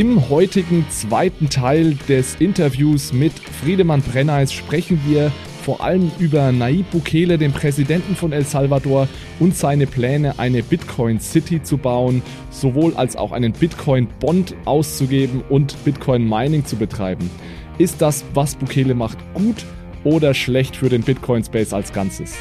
Im heutigen zweiten Teil des Interviews mit Friedemann Brenneis sprechen wir vor allem über Nayib Bukele, den Präsidenten von El Salvador, und seine Pläne, eine Bitcoin City zu bauen, sowohl als auch einen Bitcoin Bond auszugeben und Bitcoin Mining zu betreiben. Ist das, was Bukele macht, gut oder schlecht für den Bitcoin Space als Ganzes?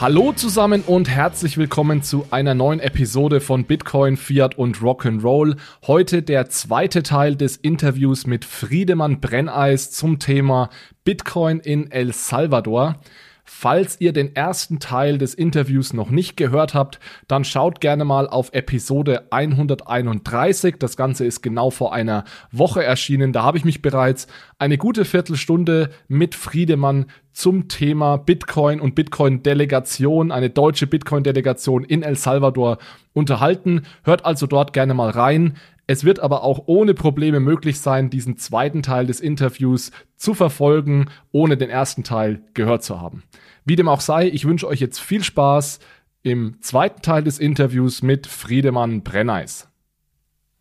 Hallo zusammen und herzlich willkommen zu einer neuen Episode von Bitcoin, Fiat und Rock'n'Roll. Heute der zweite Teil des Interviews mit Friedemann Brenneis zum Thema Bitcoin in El Salvador. Falls ihr den ersten Teil des Interviews noch nicht gehört habt, dann schaut gerne mal auf Episode 131. Das Ganze ist genau vor einer Woche erschienen. Da habe ich mich bereits eine gute Viertelstunde mit Friedemann zum Thema Bitcoin und Bitcoin-Delegation, eine deutsche Bitcoin-Delegation in El Salvador unterhalten. Hört also dort gerne mal rein. Es wird aber auch ohne Probleme möglich sein, diesen zweiten Teil des Interviews zu verfolgen, ohne den ersten Teil gehört zu haben. Wie dem auch sei, ich wünsche euch jetzt viel Spaß im zweiten Teil des Interviews mit Friedemann Brenneis.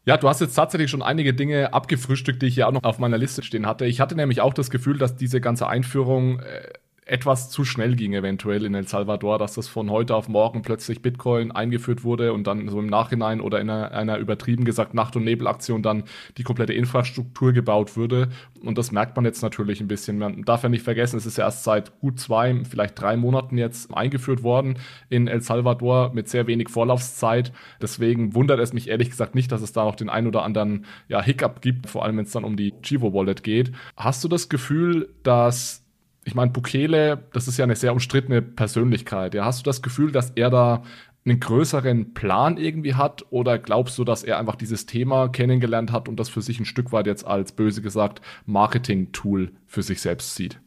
Ja, du hast jetzt tatsächlich schon einige Dinge abgefrühstückt, die ich ja auch noch auf meiner Liste stehen hatte. Ich hatte nämlich auch das Gefühl, dass diese ganze Einführung äh, etwas zu schnell ging eventuell in El Salvador, dass das von heute auf morgen plötzlich Bitcoin eingeführt wurde und dann so im Nachhinein oder in einer, einer übertrieben gesagt Nacht- und Nebelaktion dann die komplette Infrastruktur gebaut würde. Und das merkt man jetzt natürlich ein bisschen. Man darf ja nicht vergessen, es ist ja erst seit gut zwei, vielleicht drei Monaten jetzt eingeführt worden in El Salvador mit sehr wenig Vorlaufzeit. Deswegen wundert es mich ehrlich gesagt nicht, dass es da noch den ein oder anderen ja, Hiccup gibt, vor allem wenn es dann um die Chivo Wallet geht. Hast du das Gefühl, dass ich meine, Bukele, das ist ja eine sehr umstrittene Persönlichkeit. Ja, hast du das Gefühl, dass er da einen größeren Plan irgendwie hat oder glaubst du, dass er einfach dieses Thema kennengelernt hat und das für sich ein Stück weit jetzt als böse gesagt Marketing-Tool für sich selbst sieht?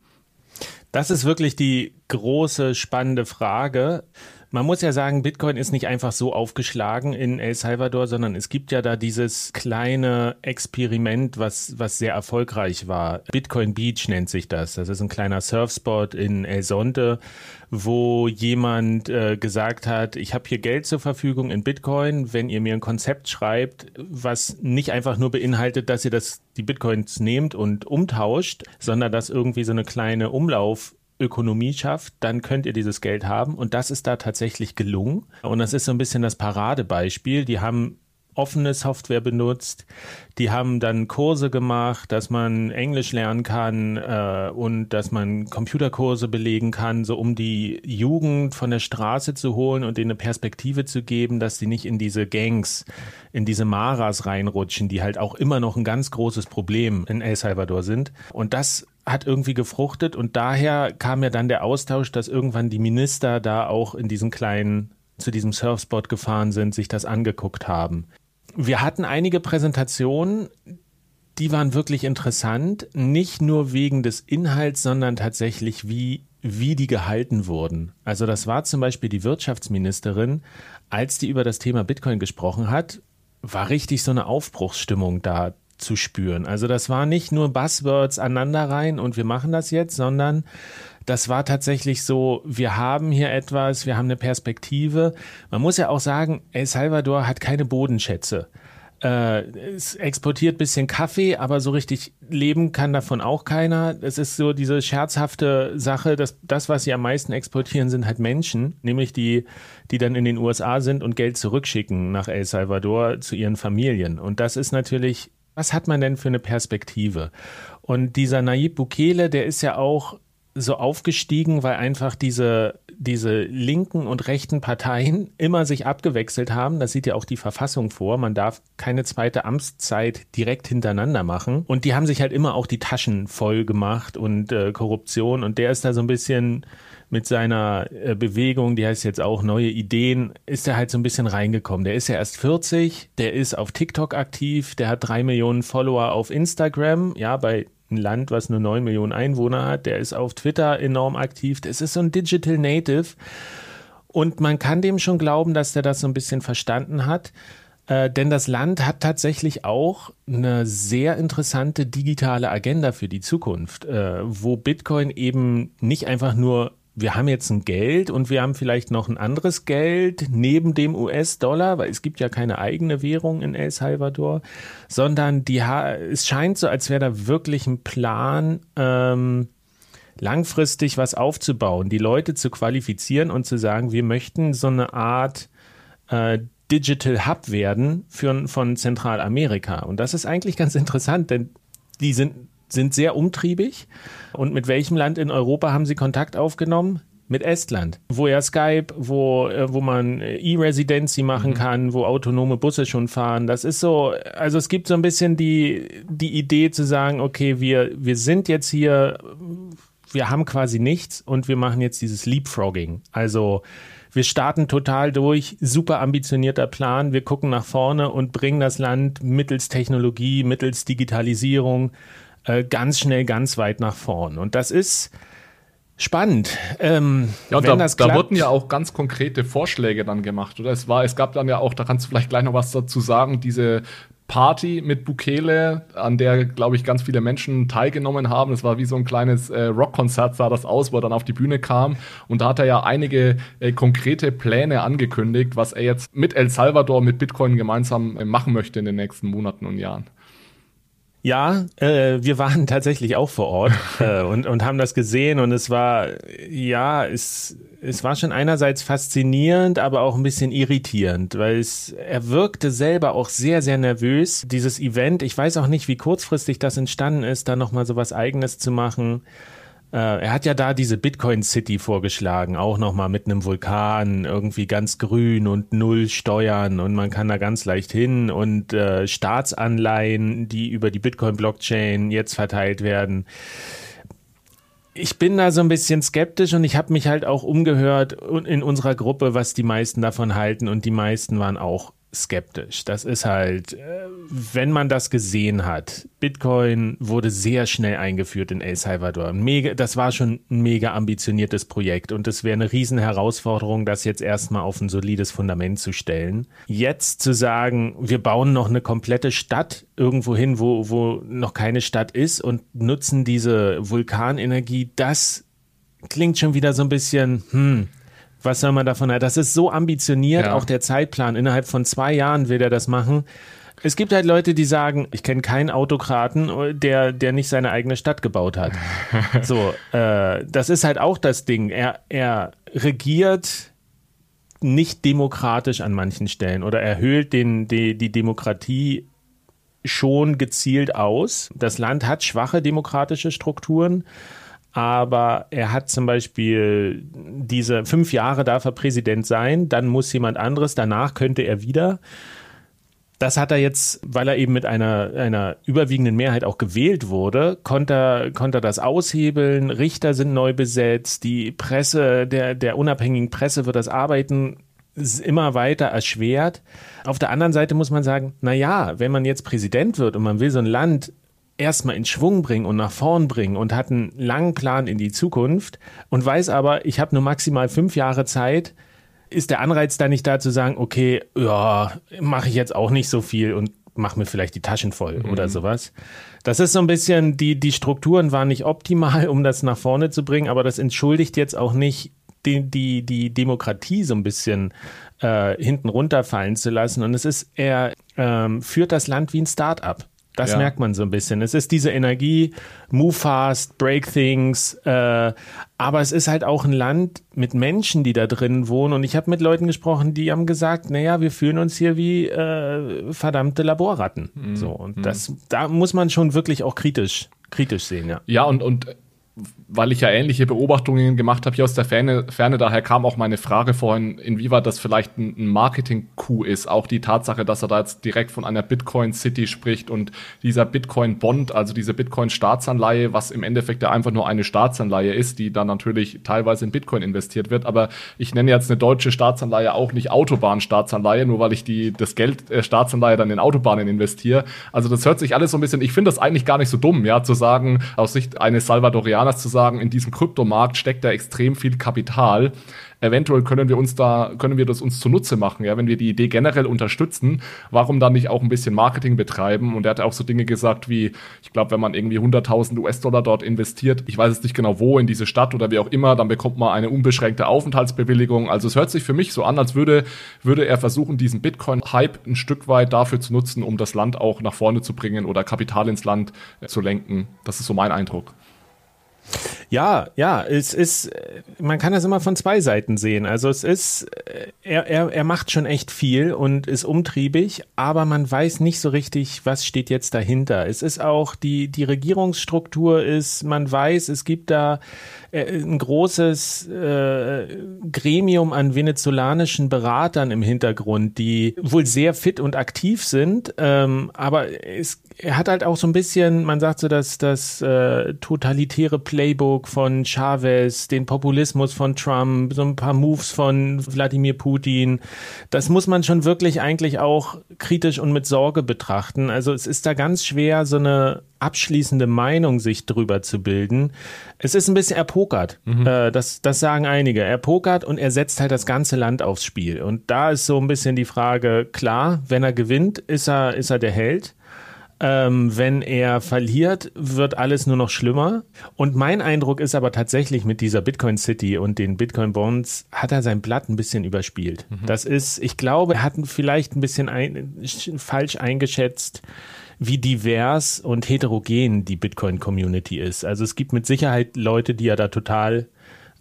Das ist wirklich die große spannende Frage. Man muss ja sagen, Bitcoin ist nicht einfach so aufgeschlagen in El Salvador, sondern es gibt ja da dieses kleine Experiment, was, was sehr erfolgreich war. Bitcoin Beach nennt sich das. Das ist ein kleiner Surfspot in El Sonte, wo jemand äh, gesagt hat, ich habe hier Geld zur Verfügung in Bitcoin, wenn ihr mir ein Konzept schreibt, was nicht einfach nur beinhaltet, dass ihr das, die Bitcoins nehmt und umtauscht, sondern dass irgendwie so eine kleine Umlauf Ökonomie schafft, dann könnt ihr dieses Geld haben. Und das ist da tatsächlich gelungen. Und das ist so ein bisschen das Paradebeispiel. Die haben offene Software benutzt. Die haben dann Kurse gemacht, dass man Englisch lernen kann äh, und dass man Computerkurse belegen kann, so um die Jugend von der Straße zu holen und denen eine Perspektive zu geben, dass sie nicht in diese Gangs, in diese Maras reinrutschen, die halt auch immer noch ein ganz großes Problem in El Salvador sind. Und das hat irgendwie gefruchtet und daher kam ja dann der Austausch, dass irgendwann die Minister da auch in diesen kleinen zu diesem Surfspot gefahren sind, sich das angeguckt haben. Wir hatten einige Präsentationen, die waren wirklich interessant, nicht nur wegen des Inhalts, sondern tatsächlich wie wie die gehalten wurden. Also das war zum Beispiel die Wirtschaftsministerin, als die über das Thema Bitcoin gesprochen hat, war richtig so eine Aufbruchsstimmung da zu spüren. Also das war nicht nur Buzzwords aneinander rein und wir machen das jetzt, sondern das war tatsächlich so, wir haben hier etwas, wir haben eine Perspektive. Man muss ja auch sagen, El Salvador hat keine Bodenschätze. Äh, es exportiert bisschen Kaffee, aber so richtig leben kann davon auch keiner. Es ist so diese scherzhafte Sache, dass das, was sie am meisten exportieren, sind halt Menschen, nämlich die, die dann in den USA sind und Geld zurückschicken nach El Salvador zu ihren Familien. Und das ist natürlich was hat man denn für eine Perspektive? Und dieser Nayib Bukele, der ist ja auch so aufgestiegen, weil einfach diese, diese linken und rechten Parteien immer sich abgewechselt haben. Das sieht ja auch die Verfassung vor. Man darf keine zweite Amtszeit direkt hintereinander machen. Und die haben sich halt immer auch die Taschen voll gemacht und äh, Korruption. Und der ist da so ein bisschen mit seiner äh, Bewegung, die heißt jetzt auch neue Ideen, ist er halt so ein bisschen reingekommen. Der ist ja erst 40, der ist auf TikTok aktiv, der hat drei Millionen Follower auf Instagram, ja, bei einem Land, was nur neun Millionen Einwohner hat, der ist auf Twitter enorm aktiv, das ist so ein Digital Native und man kann dem schon glauben, dass der das so ein bisschen verstanden hat. Äh, denn das Land hat tatsächlich auch eine sehr interessante digitale Agenda für die Zukunft, äh, wo Bitcoin eben nicht einfach nur wir haben jetzt ein Geld und wir haben vielleicht noch ein anderes Geld neben dem US-Dollar, weil es gibt ja keine eigene Währung in El Salvador, sondern die es scheint so, als wäre da wirklich ein Plan, ähm, langfristig was aufzubauen, die Leute zu qualifizieren und zu sagen, wir möchten so eine Art äh, Digital Hub werden für, von Zentralamerika. Und das ist eigentlich ganz interessant, denn die sind, sind sehr umtriebig. Und mit welchem Land in Europa haben sie Kontakt aufgenommen? Mit Estland, wo ja Skype, wo, äh, wo man E-Residency machen mhm. kann, wo autonome Busse schon fahren. Das ist so, also es gibt so ein bisschen die, die Idee zu sagen, okay, wir, wir sind jetzt hier, wir haben quasi nichts und wir machen jetzt dieses Leapfrogging. Also wir starten total durch, super ambitionierter Plan, wir gucken nach vorne und bringen das Land mittels Technologie, mittels Digitalisierung äh, ganz schnell, ganz weit nach vorn. Und das ist spannend. Ähm, ja, und da, da, wurden ja auch ganz konkrete Vorschläge dann gemacht, oder? Es war, es gab dann ja auch, da kannst du vielleicht gleich noch was dazu sagen, diese Party mit Bukele, an der, glaube ich, ganz viele Menschen teilgenommen haben. Es war wie so ein kleines äh, Rockkonzert, sah das aus, wo er dann auf die Bühne kam. Und da hat er ja einige äh, konkrete Pläne angekündigt, was er jetzt mit El Salvador, mit Bitcoin gemeinsam äh, machen möchte in den nächsten Monaten und Jahren. Ja, äh, wir waren tatsächlich auch vor Ort äh, und, und haben das gesehen und es war, ja, es, es war schon einerseits faszinierend, aber auch ein bisschen irritierend, weil es, er wirkte selber auch sehr, sehr nervös. Dieses Event, ich weiß auch nicht, wie kurzfristig das entstanden ist, da nochmal so was Eigenes zu machen. Äh, er hat ja da diese Bitcoin City vorgeschlagen, auch nochmal mit einem Vulkan, irgendwie ganz grün und null Steuern und man kann da ganz leicht hin und äh, Staatsanleihen, die über die Bitcoin-Blockchain jetzt verteilt werden. Ich bin da so ein bisschen skeptisch und ich habe mich halt auch umgehört in unserer Gruppe, was die meisten davon halten und die meisten waren auch skeptisch. Das ist halt, äh, wenn man das gesehen hat, Bitcoin wurde sehr schnell eingeführt in El Salvador. Mega, das war schon ein mega ambitioniertes Projekt und es wäre eine riesen Herausforderung, das jetzt erstmal auf ein solides Fundament zu stellen. Jetzt zu sagen, wir bauen noch eine komplette Stadt irgendwo hin, wo, wo noch keine Stadt ist und nutzen diese Vulkanenergie, das klingt schon wieder so ein bisschen, hm, was soll man davon Das ist so ambitioniert, ja. auch der Zeitplan. Innerhalb von zwei Jahren will er das machen. Es gibt halt Leute, die sagen, ich kenne keinen Autokraten, der, der nicht seine eigene Stadt gebaut hat. so, äh, das ist halt auch das Ding. Er, er regiert nicht demokratisch an manchen Stellen oder erhöht den, die, die Demokratie schon gezielt aus. Das Land hat schwache demokratische Strukturen aber er hat zum Beispiel diese fünf Jahre darf er Präsident sein, dann muss jemand anderes, danach könnte er wieder. Das hat er jetzt, weil er eben mit einer, einer überwiegenden Mehrheit auch gewählt wurde, konnte er, konnte er das aushebeln. Richter sind neu besetzt. Die Presse, der, der unabhängigen Presse wird das Arbeiten immer weiter erschwert. Auf der anderen Seite muss man sagen, na ja, wenn man jetzt Präsident wird und man will so ein Land erstmal in Schwung bringen und nach vorn bringen und hat einen langen Plan in die Zukunft und weiß aber, ich habe nur maximal fünf Jahre Zeit, ist der Anreiz da nicht da zu sagen, okay, ja, mache ich jetzt auch nicht so viel und mach mir vielleicht die Taschen voll mhm. oder sowas. Das ist so ein bisschen, die, die Strukturen waren nicht optimal, um das nach vorne zu bringen, aber das entschuldigt jetzt auch nicht die, die, die Demokratie so ein bisschen äh, hinten runterfallen zu lassen. Und es ist, er ähm, führt das Land wie ein Start-up. Das ja. merkt man so ein bisschen. Es ist diese Energie, move fast, break things, äh, aber es ist halt auch ein Land mit Menschen, die da drin wohnen. Und ich habe mit Leuten gesprochen, die haben gesagt, naja, wir fühlen uns hier wie äh, verdammte Laborratten. Mhm. So, und mhm. das, da muss man schon wirklich auch kritisch, kritisch sehen, ja. Ja, und, und weil ich ja ähnliche Beobachtungen gemacht habe hier aus der Ferne, Ferne, daher kam auch meine Frage vorhin, inwieweit das vielleicht ein, Marketing-Coup ist. Auch die Tatsache, dass er da jetzt direkt von einer Bitcoin-City spricht und dieser Bitcoin-Bond, also diese Bitcoin-Staatsanleihe, was im Endeffekt ja einfach nur eine Staatsanleihe ist, die dann natürlich teilweise in Bitcoin investiert wird. Aber ich nenne jetzt eine deutsche Staatsanleihe auch nicht Autobahn-Staatsanleihe, nur weil ich die, das Geld äh, Staatsanleihe dann in Autobahnen investiere. Also das hört sich alles so ein bisschen, ich finde das eigentlich gar nicht so dumm, ja, zu sagen, aus Sicht eines Salvadorianers, anders zu sagen, in diesem Kryptomarkt steckt da extrem viel Kapital eventuell können wir uns da, können wir das uns zunutze machen, ja, wenn wir die Idee generell unterstützen, warum dann nicht auch ein bisschen Marketing betreiben? Und er hat auch so Dinge gesagt wie, ich glaube, wenn man irgendwie 100.000 US-Dollar dort investiert, ich weiß jetzt nicht genau wo, in diese Stadt oder wie auch immer, dann bekommt man eine unbeschränkte Aufenthaltsbewilligung. Also es hört sich für mich so an, als würde, würde er versuchen, diesen Bitcoin-Hype ein Stück weit dafür zu nutzen, um das Land auch nach vorne zu bringen oder Kapital ins Land zu lenken. Das ist so mein Eindruck. Ja, ja, es ist, man kann das immer von zwei Seiten sehen. Also es ist, er, er, er macht schon echt viel und ist umtriebig, aber man weiß nicht so richtig, was steht jetzt dahinter. Es ist auch, die, die Regierungsstruktur ist, man weiß, es gibt da äh, ein großes äh, Gremium an venezolanischen Beratern im Hintergrund, die wohl sehr fit und aktiv sind, ähm, aber es, er hat halt auch so ein bisschen, man sagt so, dass das äh, totalitäre Playbook von Chavez, den Populismus von Trump, so ein paar Moves von Wladimir Putin, das muss man schon wirklich eigentlich auch kritisch und mit Sorge betrachten. Also es ist da ganz schwer, so eine abschließende Meinung sich drüber zu bilden. Es ist ein bisschen, er pokert. Mhm. Äh, das, das sagen einige. Er pokert und er setzt halt das ganze Land aufs Spiel. Und da ist so ein bisschen die Frage, klar, wenn er gewinnt, ist er, ist er der Held. Ähm, wenn er verliert, wird alles nur noch schlimmer. Und mein Eindruck ist aber tatsächlich mit dieser Bitcoin City und den Bitcoin Bonds hat er sein Blatt ein bisschen überspielt. Mhm. Das ist, ich glaube, er hat vielleicht ein bisschen ein, falsch eingeschätzt, wie divers und heterogen die Bitcoin-Community ist. Also es gibt mit Sicherheit Leute, die er da total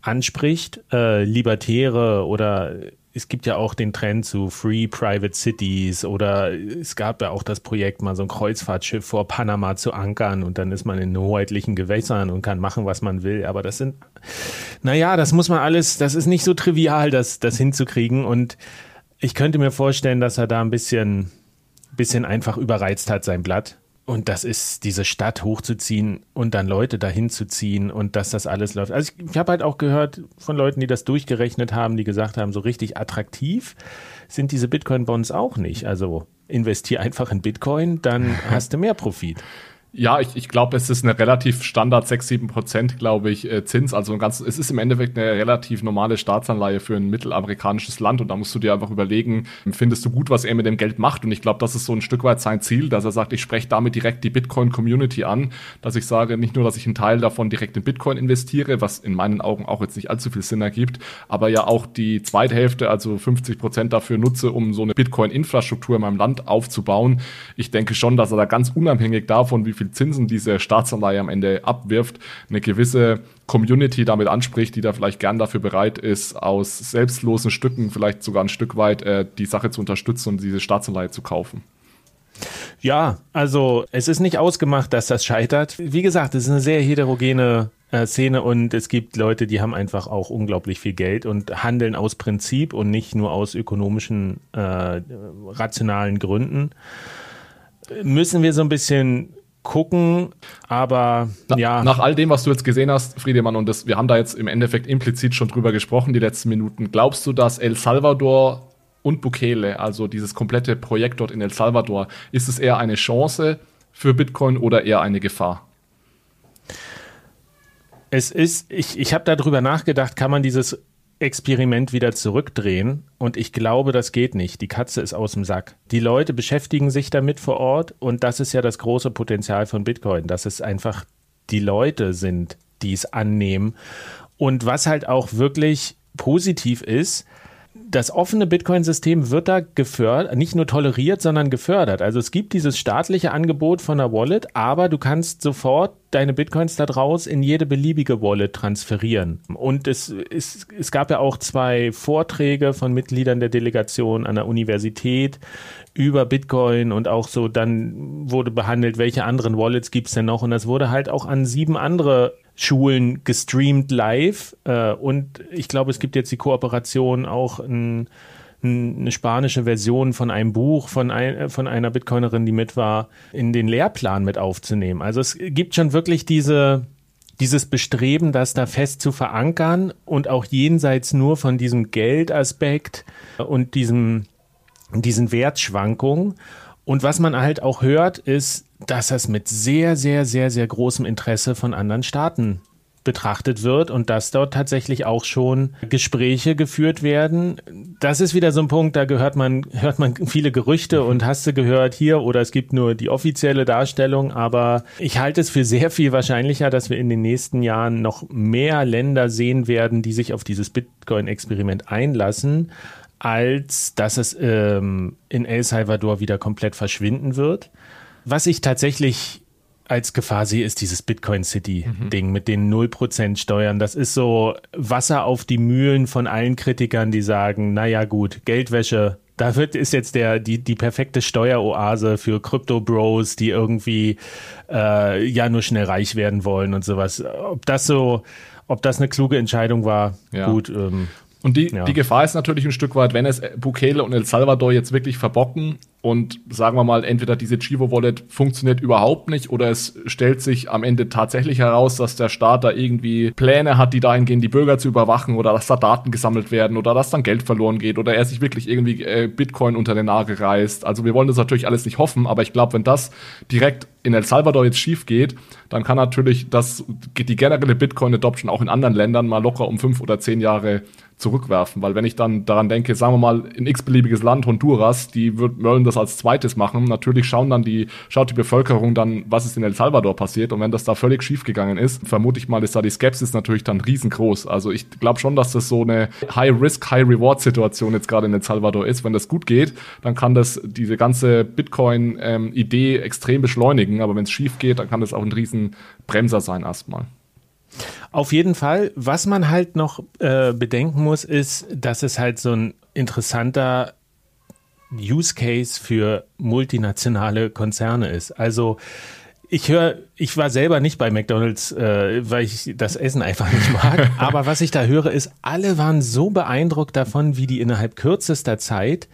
anspricht, äh, Libertäre oder es gibt ja auch den Trend zu Free Private Cities oder es gab ja auch das Projekt, mal so ein Kreuzfahrtschiff vor Panama zu ankern und dann ist man in hoheitlichen Gewässern und kann machen, was man will. Aber das sind, naja, das muss man alles, das ist nicht so trivial, das, das hinzukriegen und ich könnte mir vorstellen, dass er da ein bisschen bisschen einfach überreizt hat, sein Blatt. Und das ist, diese Stadt hochzuziehen und dann Leute dahin zu ziehen und dass das alles läuft. Also ich, ich habe halt auch gehört von Leuten, die das durchgerechnet haben, die gesagt haben, so richtig attraktiv sind diese Bitcoin-Bonds auch nicht. Also investier einfach in Bitcoin, dann hast du mehr Profit. Ja, ich, ich glaube, es ist eine relativ Standard 6, 7 Prozent, glaube ich, äh, Zins. Also ein ganz, es ist im Endeffekt eine relativ normale Staatsanleihe für ein mittelamerikanisches Land und da musst du dir einfach überlegen, findest du gut, was er mit dem Geld macht? Und ich glaube, das ist so ein Stück weit sein Ziel, dass er sagt, ich spreche damit direkt die Bitcoin-Community an, dass ich sage, nicht nur, dass ich einen Teil davon direkt in Bitcoin investiere, was in meinen Augen auch jetzt nicht allzu viel Sinn ergibt, aber ja auch die zweite Hälfte, also 50 Prozent dafür nutze, um so eine Bitcoin-Infrastruktur in meinem Land aufzubauen. Ich denke schon, dass er da ganz unabhängig davon, wie viel viel Zinsen diese Staatsanleihe am Ende abwirft, eine gewisse Community damit anspricht, die da vielleicht gern dafür bereit ist, aus selbstlosen Stücken vielleicht sogar ein Stück weit äh, die Sache zu unterstützen und diese Staatsanleihe zu kaufen. Ja, also es ist nicht ausgemacht, dass das scheitert. Wie gesagt, es ist eine sehr heterogene äh, Szene und es gibt Leute, die haben einfach auch unglaublich viel Geld und handeln aus Prinzip und nicht nur aus ökonomischen, äh, rationalen Gründen. Müssen wir so ein bisschen gucken, aber Na, ja. Nach all dem, was du jetzt gesehen hast, Friedemann, und das, wir haben da jetzt im Endeffekt implizit schon drüber gesprochen, die letzten Minuten, glaubst du, dass El Salvador und Bukele, also dieses komplette Projekt dort in El Salvador, ist es eher eine Chance für Bitcoin oder eher eine Gefahr? Es ist, ich, ich habe darüber nachgedacht, kann man dieses Experiment wieder zurückdrehen. Und ich glaube, das geht nicht. Die Katze ist aus dem Sack. Die Leute beschäftigen sich damit vor Ort. Und das ist ja das große Potenzial von Bitcoin, dass es einfach die Leute sind, die es annehmen. Und was halt auch wirklich positiv ist, das offene Bitcoin-System wird da gefördert, nicht nur toleriert, sondern gefördert. Also es gibt dieses staatliche Angebot von der Wallet, aber du kannst sofort deine Bitcoins da draus in jede beliebige Wallet transferieren. Und es, es, es gab ja auch zwei Vorträge von Mitgliedern der Delegation an der Universität über Bitcoin und auch so dann wurde behandelt, welche anderen Wallets gibt es denn noch. Und das wurde halt auch an sieben andere Schulen gestreamt live. Äh, und ich glaube, es gibt jetzt die Kooperation auch ein, eine spanische Version von einem Buch von, ein, von einer Bitcoinerin, die mit war, in den Lehrplan mit aufzunehmen. Also es gibt schon wirklich diese, dieses Bestreben, das da fest zu verankern und auch jenseits nur von diesem Geldaspekt und diesem, diesen Wertschwankungen. Und was man halt auch hört, ist, dass das mit sehr, sehr, sehr, sehr großem Interesse von anderen Staaten betrachtet wird und dass dort tatsächlich auch schon Gespräche geführt werden. Das ist wieder so ein Punkt, da gehört man, hört man viele Gerüchte und hast du gehört hier oder es gibt nur die offizielle Darstellung, aber ich halte es für sehr viel wahrscheinlicher, dass wir in den nächsten Jahren noch mehr Länder sehen werden, die sich auf dieses Bitcoin-Experiment einlassen, als dass es ähm, in El Salvador wieder komplett verschwinden wird. Was ich tatsächlich als Gefahr sehe, ist dieses Bitcoin City-Ding mhm. mit den 0% Steuern. Das ist so Wasser auf die Mühlen von allen Kritikern, die sagen, naja gut, Geldwäsche, da wird, ist jetzt der, die, die perfekte Steueroase für Crypto-Bros, die irgendwie äh, ja nur schnell reich werden wollen und sowas. Ob das so, ob das eine kluge Entscheidung war, ja. gut. Ähm, und die, ja. die Gefahr ist natürlich ein Stück weit, wenn es Bukele und El Salvador jetzt wirklich verbocken und sagen wir mal, entweder diese Chivo Wallet funktioniert überhaupt nicht oder es stellt sich am Ende tatsächlich heraus, dass der Staat da irgendwie Pläne hat, die dahin gehen, die Bürger zu überwachen oder dass da Daten gesammelt werden oder dass dann Geld verloren geht oder er sich wirklich irgendwie äh, Bitcoin unter den Nagel reißt. Also wir wollen das natürlich alles nicht hoffen, aber ich glaube, wenn das direkt in El Salvador jetzt schief geht, dann kann natürlich das, die generelle Bitcoin-Adoption auch in anderen Ländern mal locker um fünf oder zehn Jahre zurückwerfen. Weil wenn ich dann daran denke, sagen wir mal, in x-beliebiges Land, Honduras, die wollen das als zweites machen. Natürlich schauen dann die, schaut die Bevölkerung dann, was ist in El Salvador passiert. Und wenn das da völlig schief gegangen ist, vermute ich mal, ist da die Skepsis natürlich dann riesengroß. Also ich glaube schon, dass das so eine High-Risk, High-Reward-Situation jetzt gerade in El Salvador ist. Wenn das gut geht, dann kann das diese ganze Bitcoin-Idee ähm, extrem beschleunigen. Aber wenn es schief geht, dann kann das auch ein Riesenbremser sein erstmal. Auf jeden Fall. Was man halt noch äh, bedenken muss, ist, dass es halt so ein interessanter Use Case für multinationale Konzerne ist. Also ich höre, ich war selber nicht bei McDonald's, äh, weil ich das Essen einfach nicht mag. Aber was ich da höre, ist, alle waren so beeindruckt davon, wie die innerhalb kürzester Zeit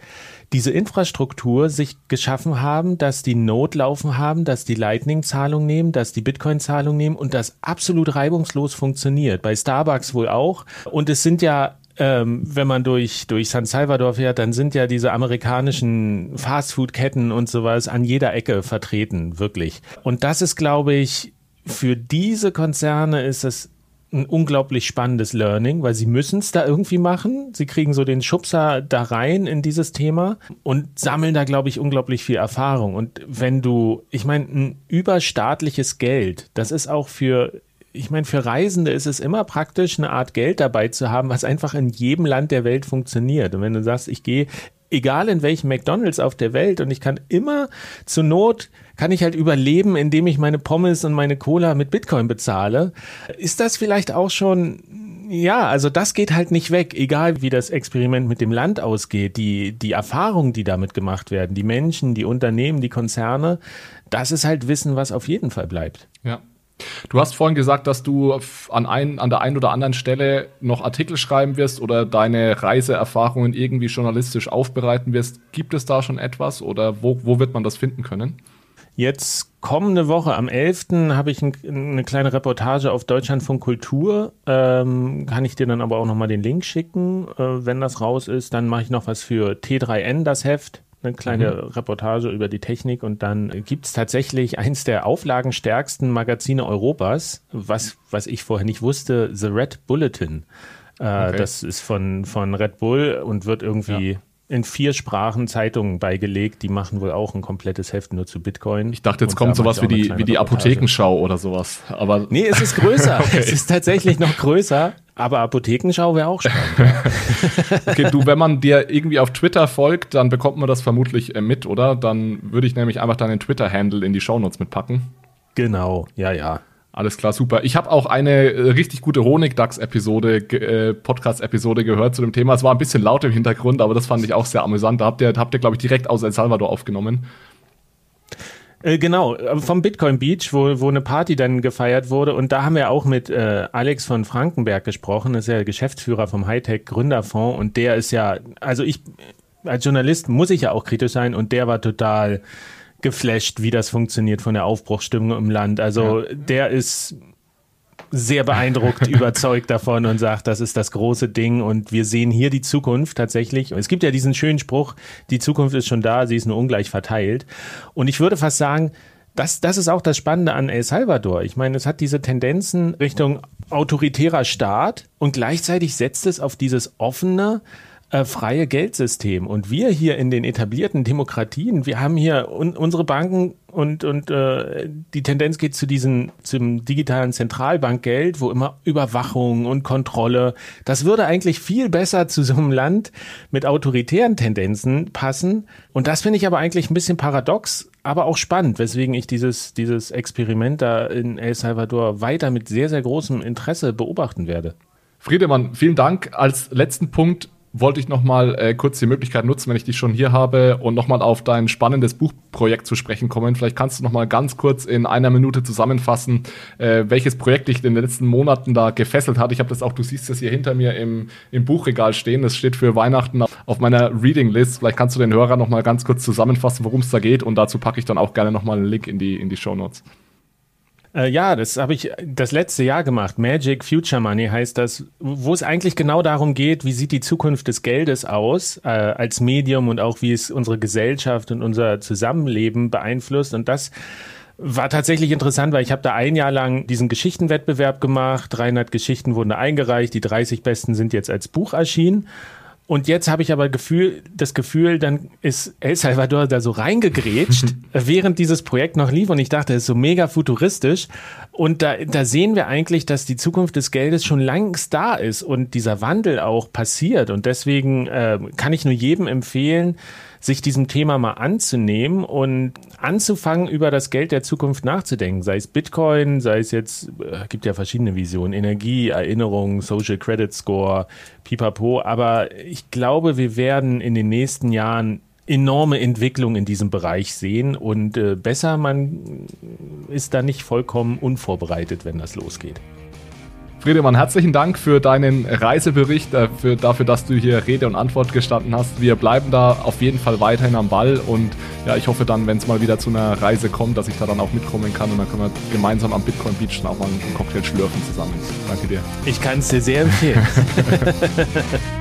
diese Infrastruktur sich geschaffen haben, dass die Node laufen haben, dass die Lightning-Zahlung nehmen, dass die Bitcoin-Zahlung nehmen und das absolut reibungslos funktioniert. Bei Starbucks wohl auch. Und es sind ja ähm, wenn man durch, durch San Salvador fährt, dann sind ja diese amerikanischen Fastfood-Ketten und sowas an jeder Ecke vertreten, wirklich. Und das ist, glaube ich, für diese Konzerne ist es ein unglaublich spannendes Learning, weil sie müssen es da irgendwie machen. Sie kriegen so den Schubser da rein in dieses Thema und sammeln da, glaube ich, unglaublich viel Erfahrung. Und wenn du, ich meine, ein überstaatliches Geld, das ist auch für ich meine, für Reisende ist es immer praktisch, eine Art Geld dabei zu haben, was einfach in jedem Land der Welt funktioniert. Und wenn du sagst, ich gehe, egal in welchem McDonalds auf der Welt, und ich kann immer zur Not kann ich halt überleben, indem ich meine Pommes und meine Cola mit Bitcoin bezahle. Ist das vielleicht auch schon ja, also das geht halt nicht weg, egal wie das Experiment mit dem Land ausgeht. Die, die Erfahrungen, die damit gemacht werden, die Menschen, die Unternehmen, die Konzerne, das ist halt Wissen, was auf jeden Fall bleibt. Ja. Du hast vorhin gesagt, dass du an, ein, an der einen oder anderen Stelle noch Artikel schreiben wirst oder deine Reiseerfahrungen irgendwie journalistisch aufbereiten wirst. Gibt es da schon etwas oder wo, wo wird man das finden können? Jetzt kommende Woche, am 11. habe ich ein, eine kleine Reportage auf Deutschlandfunk Kultur. Ähm, kann ich dir dann aber auch nochmal den Link schicken, äh, wenn das raus ist. Dann mache ich noch was für T3N, das Heft. Eine kleine mhm. Reportage über die Technik und dann gibt es tatsächlich eins der auflagenstärksten Magazine Europas, was, was ich vorher nicht wusste, The Red Bulletin. Äh, okay. Das ist von, von Red Bull und wird irgendwie ja in vier Sprachen Zeitungen beigelegt. Die machen wohl auch ein komplettes Heft nur zu Bitcoin. Ich dachte, jetzt kommt sowas wie die, wie die Apothekenschau oder sowas. Aber nee, es ist größer. okay. Es ist tatsächlich noch größer. Aber Apothekenschau wäre auch spannend. okay, du, wenn man dir irgendwie auf Twitter folgt, dann bekommt man das vermutlich äh, mit, oder? Dann würde ich nämlich einfach deinen Twitter-Handle in die Shownotes mitpacken. Genau, ja, ja. Alles klar, super. Ich habe auch eine äh, richtig gute Honigdachs-Episode, äh, Podcast-Episode gehört zu dem Thema. Es war ein bisschen laut im Hintergrund, aber das fand ich auch sehr amüsant. Da habt ihr, habt ihr glaube ich, direkt aus El Salvador aufgenommen. Äh, genau, äh, vom Bitcoin Beach, wo, wo eine Party dann gefeiert wurde. Und da haben wir auch mit äh, Alex von Frankenberg gesprochen. Das ist ja Geschäftsführer vom Hightech Gründerfonds. Und der ist ja, also ich, als Journalist muss ich ja auch kritisch sein. Und der war total geflasht, wie das funktioniert von der Aufbruchsstimmung im Land. Also ja. der ist sehr beeindruckt, überzeugt davon und sagt, das ist das große Ding und wir sehen hier die Zukunft tatsächlich. Es gibt ja diesen schönen Spruch, die Zukunft ist schon da, sie ist nur ungleich verteilt. Und ich würde fast sagen, das, das ist auch das Spannende an El Salvador. Ich meine, es hat diese Tendenzen Richtung autoritärer Staat und gleichzeitig setzt es auf dieses offene, äh, freie Geldsystem. Und wir hier in den etablierten Demokratien, wir haben hier un unsere Banken und, und äh, die Tendenz geht zu diesem zum digitalen Zentralbankgeld, wo immer Überwachung und Kontrolle, das würde eigentlich viel besser zu so einem Land mit autoritären Tendenzen passen. Und das finde ich aber eigentlich ein bisschen paradox, aber auch spannend, weswegen ich dieses, dieses Experiment da in El Salvador weiter mit sehr, sehr großem Interesse beobachten werde. Friedemann, vielen Dank. Als letzten Punkt wollte ich nochmal äh, kurz die Möglichkeit nutzen, wenn ich dich schon hier habe und nochmal auf dein spannendes Buchprojekt zu sprechen kommen. Vielleicht kannst du nochmal ganz kurz in einer Minute zusammenfassen, äh, welches Projekt dich in den letzten Monaten da gefesselt hat. Ich habe das auch, du siehst das hier hinter mir im, im Buchregal stehen. Das steht für Weihnachten auf meiner Reading List. Vielleicht kannst du den Hörer nochmal ganz kurz zusammenfassen, worum es da geht und dazu packe ich dann auch gerne nochmal einen Link in die, in die Show Notes. Äh, ja, das habe ich das letzte Jahr gemacht. Magic Future Money heißt das, wo es eigentlich genau darum geht, wie sieht die Zukunft des Geldes aus äh, als Medium und auch wie es unsere Gesellschaft und unser Zusammenleben beeinflusst. Und das war tatsächlich interessant, weil ich habe da ein Jahr lang diesen Geschichtenwettbewerb gemacht. 300 Geschichten wurden eingereicht. Die 30 besten sind jetzt als Buch erschienen. Und jetzt habe ich aber Gefühl, das Gefühl, dann ist El Salvador da so reingegrätscht, während dieses Projekt noch lief. Und ich dachte, es ist so mega futuristisch. Und da, da sehen wir eigentlich, dass die Zukunft des Geldes schon längst da ist und dieser Wandel auch passiert. Und deswegen äh, kann ich nur jedem empfehlen, sich diesem Thema mal anzunehmen und anzufangen, über das Geld der Zukunft nachzudenken. Sei es Bitcoin, sei es jetzt, äh, gibt ja verschiedene Visionen, Energie, Erinnerung, Social Credit Score, pipapo. Aber ich glaube, wir werden in den nächsten Jahren enorme Entwicklung in diesem Bereich sehen und äh, besser, man ist da nicht vollkommen unvorbereitet, wenn das losgeht. Friedemann, herzlichen Dank für deinen Reisebericht, äh, für, dafür, dass du hier Rede und Antwort gestanden hast. Wir bleiben da auf jeden Fall weiterhin am Ball und ja, ich hoffe dann, wenn es mal wieder zu einer Reise kommt, dass ich da dann auch mitkommen kann und dann können wir gemeinsam am Bitcoin Beach dann auch mal einen Cocktail schlürfen zusammen. Danke dir. Ich kann es dir sehr empfehlen.